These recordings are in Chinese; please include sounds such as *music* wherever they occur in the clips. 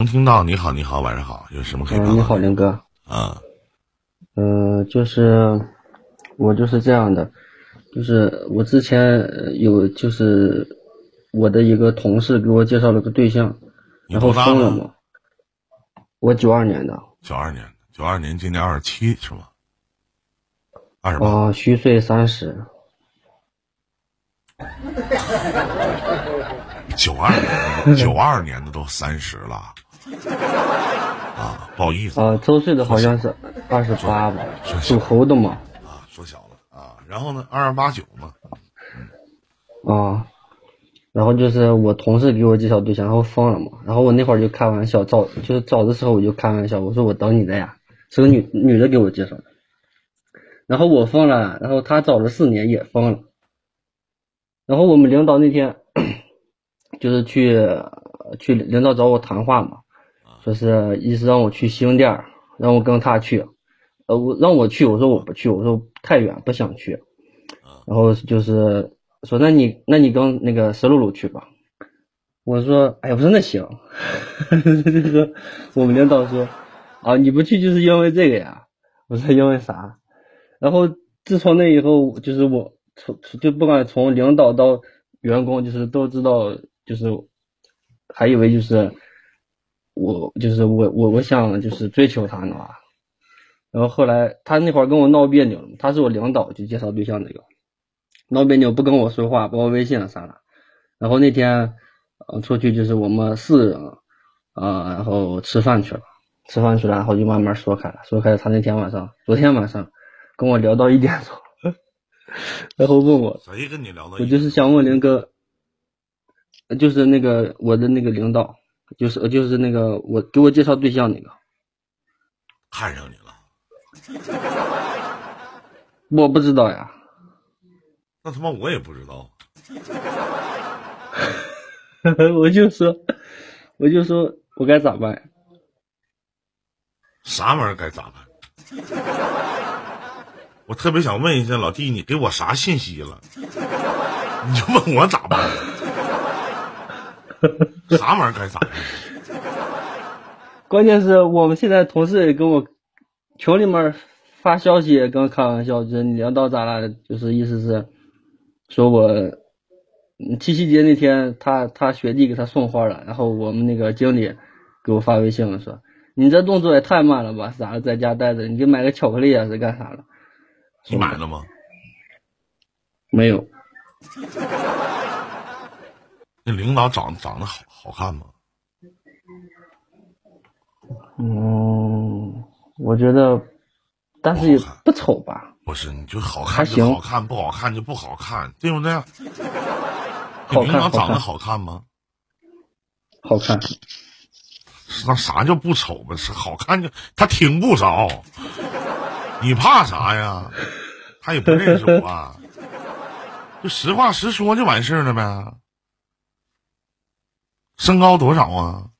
能听到，你好，你好，晚上好，有什么可以帮嗯，你好，林哥。啊？呃，就是我就是这样的，就是我之前呃有就是我的一个同事给我介绍了个对象，然后分了？我九二年的，九二年，九二年，今年二十七是吗？二十八。啊、虚岁三十，九二年的，九二年的都三十了，啊，不好意思啊、周岁的好像是二十八吧，属猴的嘛。啊，说小了啊。然后呢，二二八九嘛，啊，然后就是我同事给我介绍对象，然后疯了嘛。然后我那会儿就开玩笑，找就是找的时候我就开玩笑，我说我等你的呀，是个女女的给我介绍的。然后我疯了，然后他找了四年也疯了。然后我们领导那天 *coughs* 就是去去领导找我谈话嘛，说是意思让我去新店儿，让我跟他去。呃，我让我去，我说我不去，我说太远不想去。然后就是说，那你那你跟那个石露露去吧。我说，哎呀，我说那行。*laughs* 这个我们领导说，啊，你不去就是因为这个呀？我说因为啥？然后自从那以后，就是我从就不管从领导到员工，就是都知道，就是还以为就是我就是我我我想就是追求她呢吧。然后后来她那会儿跟我闹别扭了，他是我领导，就介绍对象那个，闹别扭不跟我说话，把我微信了删了。然后那天，呃，出去就是我们四人，啊、然后吃饭去了，吃饭去了，然后就慢慢说开了，说开了。她那天晚上，昨天晚上跟我聊到一点钟，*laughs* 然后问我，谁跟你聊的我就是想问林哥，呃就是那个我的那个领导，就是呃就是那个我给我介绍对象那个，看上你了？*laughs* 我不知道呀。那他妈我也不知道。*laughs* 我就说，我就说我该咋办？啥玩意儿该咋办？我特别想问一下老弟，你给我啥信息了？你就问我咋办？*laughs* 啥玩意儿该咋办？*laughs* 关键是我们现在同事也跟我群里面发消息，也跟我开玩笑，就是你领导咋了？就是意思是说我嗯七夕节那天他他学弟给他送花了，然后我们那个经理给我发微信了说，你这动作也太慢了吧？咋了？在家待着，你给买个巧克力啊？是干啥了？你买了吗？没有，那领导长长得好好看吗？嗯，我觉得，但是也不丑吧？不是，你就好看就好看，不好看就不好看，对不对？好你领导长得好看吗？好看。那啥叫不丑吧？是好看就他听不着，你怕啥呀？他也不认识我，*laughs* 就实话实说就完事儿了呗。身高多少啊？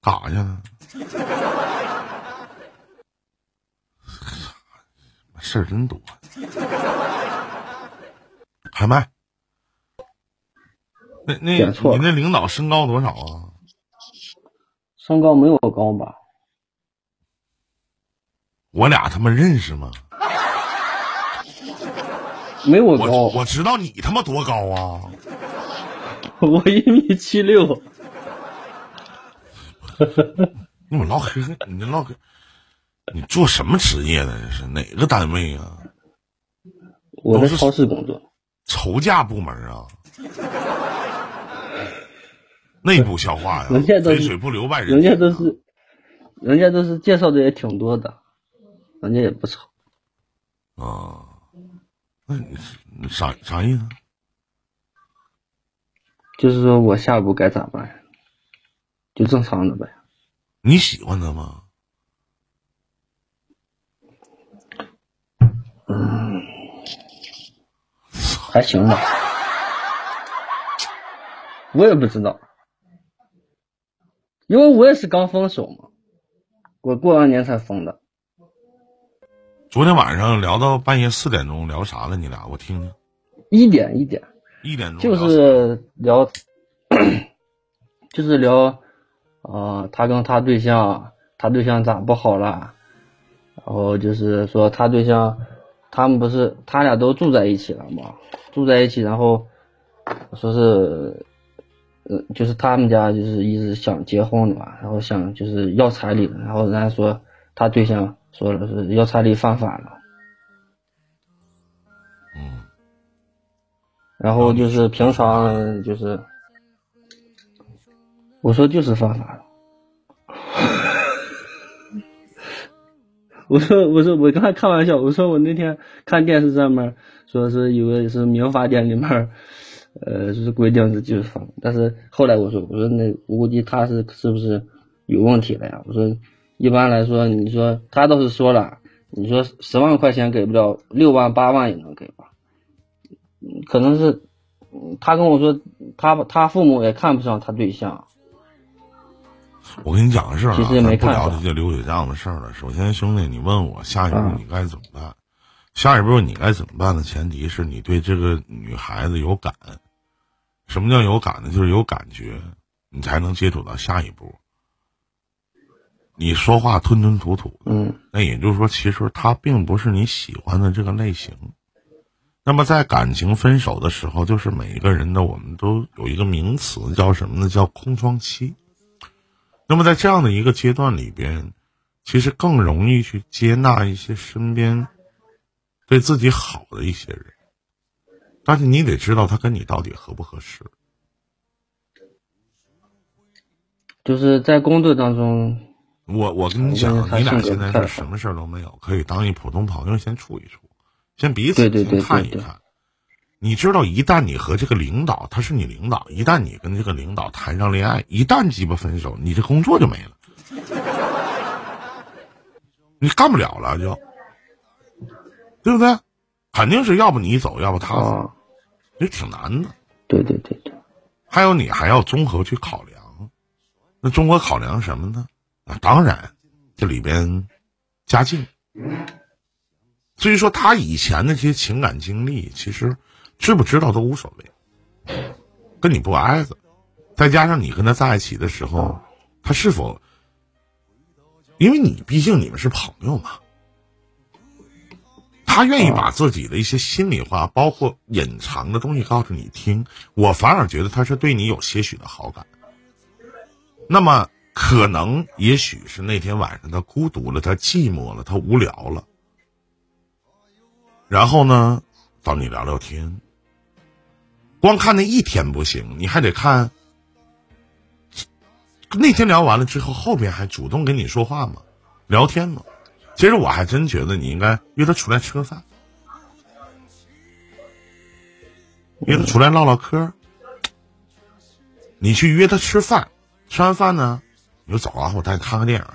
干啥去了？事儿真多。拍卖。那那你那领导身高多少啊？身高没有我高吧？我俩他妈认识吗？没我高，我我知道你他妈多高啊！*laughs* 我一米七六。*laughs* 你们唠嗑，你这唠嗑，你做什么职业的？这是哪个单位啊？我在超市工作，筹价部门啊？内部消化呀，*laughs* 人家都是肥水不流外人人家都是，人家都是介绍的也挺多的，人家也不丑。啊。那你你啥啥意思？就是说我下一步该咋办？就正常的呗。你喜欢他吗？嗯还行吧，我也不知道，因为我也是刚分手嘛，我过完年才分的。昨天晚上聊到半夜四点钟，聊啥了？你俩我听听。一点一点，一点钟就是聊，*coughs* 就是聊，呃，他跟他对象，他对象咋不好了，然后就是说他对象，他们不是他俩都住在一起了嘛，住在一起，然后说是，呃，就是他们家就是一直想结婚的嘛，然后想就是要彩礼，然后人家说他对象说了是要彩礼犯法了，然后就是平常就是，我说就是犯法了。*laughs* 我说我说我刚才开玩笑，我说我那天看电视上面说是有个是民法典里面，呃，就是规定是就是犯，但是后来我说我说那我估计他是是不是有问题了呀？我说一般来说，你说他倒是说了，你说十万块钱给不了，六万八万也能给吧？嗯可能是嗯他跟我说他他父母也看不上他对象，我跟你讲个事儿啊，其实也没咱不聊这些流水账的事儿了。首先，兄弟，你问我下一步嗯你该怎么办？下一步你该怎么办的前提是你对这个女孩子有感。什么叫有感呢？就是有感觉，你才能接触到下一步。你说话吞吞吐吐的，嗯那也就是说，其实他并不是你喜欢的这个类型。那么在感情分手的时候，就是每一个人的我们都有一个名词叫什么呢？叫空窗期。那么在这样的一个阶段里边，其实更容易去接纳一些身边对自己好的一些人，但是你得知道他跟你到底合不合适。就是在工作当中，我我跟你讲你俩现在是什么事儿都没有，可以当一普通朋友先处一处，先彼此看一对对看。你知道，一旦你和这个领导，他是你领导，一旦你跟这个领导谈上恋爱，一旦鸡巴分手，你这工作就没了，*laughs* 你干不了了就，对不对？肯定是要不你走，要不他走，啊，这挺难的。对对对对，还有你还要综合去考量。那综合考量什么呢？啊，当然，这里边家境。至于说他以前的这些情感经历，其实知不知道都无所谓，跟你不挨着。再加上你跟他在一起的时候，他是否，因为你毕竟你们是朋友嘛，他愿意把自己的一些心里话，包括隐藏的东西告诉你听，我反而觉得他是对你有些许的好感。那么可能也许是那天晚上他孤独了，他寂寞了，他无聊了，然后呢，找你聊聊天。光看那一天不行，你还得看。那天聊完了之后，后边还主动跟你说话吗？聊天吗？其实我还真觉得你应该约他出来吃个饭，约他出来唠唠嗑。你去约他吃饭，吃完饭呢，你就走啊，我带你看个电影。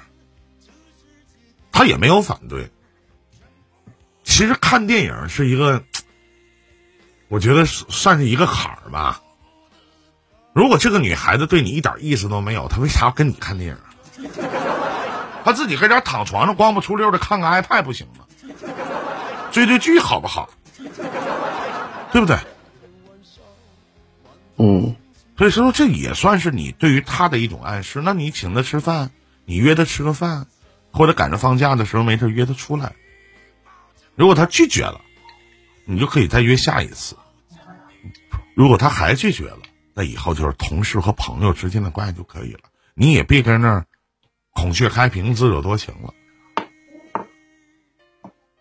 他也没有反对。其实看电影是一个，我觉得是算是一个坎儿吧。如果这个女孩子对你一点意思都没有，她为啥要跟你看电影？*laughs* 她自己搁家躺床上光不出溜的看个 iPad 不行吗？追追剧好不好？对不对？嗯所以说，这也算是你对于她的一种暗示。那你请她吃饭，你约她吃个饭，或者赶着放假的时候没事约她出来。如果他拒绝了，你就可以再约下一次。如果他还拒绝了，那以后就是同事和朋友之间的关系就可以了。你也别跟那儿孔雀开屏、自作多情了。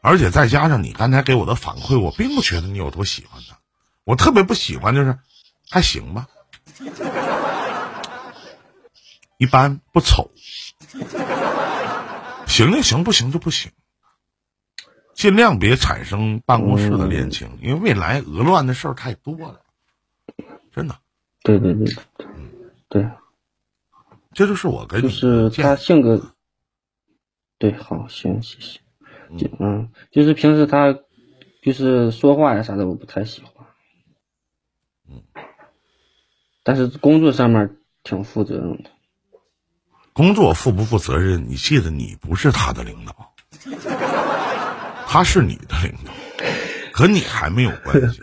而且再加上你刚才给我的反馈，我并不觉得你有多喜欢他。我特别不喜欢就是还行吧，一般不丑，行就行，不行就不行。尽量别产生办公室的恋情，因为未来鹅乱的事儿太多了，真的。对对对对对，这就是我跟你就是他性格，对，好，行，谢谢。就嗯，就是平时他就是说话呀啥的，我不太喜欢。嗯，但是工作上面挺负责任的。工作负不负责任？你记得你不是他的领导，*laughs* 他是你的领导，和你还没有关系。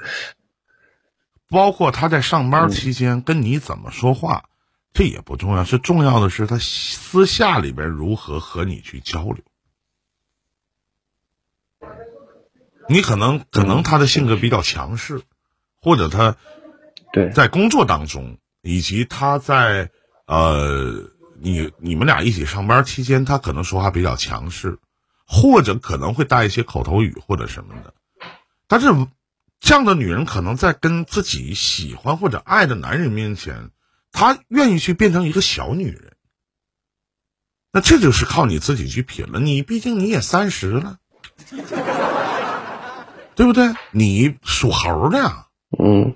包括他在上班期间跟你怎么说话，这也不重要，是重要的是他私下里边如何和你去交流。你可能可能他的性格比较强势，或者他对在工作当中，以及他在呃你你们俩一起上班期间，他可能说话比较强势，或者可能会带一些口头语或者什么的。但是这样的女人可能在跟自己喜欢或者爱的男人面前。她愿意去变成一个小女人，那这就是靠你自己去品了。你毕竟你也三十了，对不对？你属猴的呀，嗯，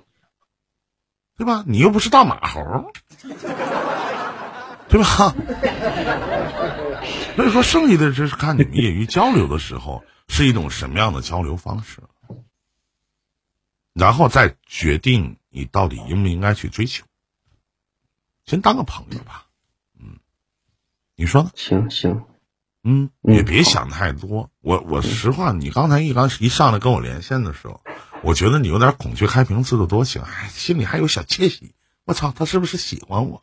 对吧？你又不是大马猴，对吧？*laughs* 所以说，剩下的就是看你们业余交流的时候是一种什么样的交流方式，然后再决定你到底应不应该去追求。先当个朋友吧，嗯，你说呢？行行，嗯，也别想太多。我我实话，你刚才一刚一上来跟我连线的时候，我觉得你有点孔雀开屏自作多情，哎，心里还有小窃喜。我操，他是不是喜欢我？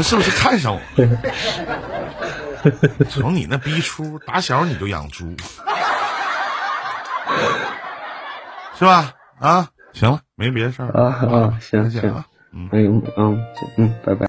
他是不是看上我？*laughs* 瞅你那逼出，打小你就养猪，是吧？啊，行了，没别的事儿啊啊，行行行。嗯嗯嗯，拜拜。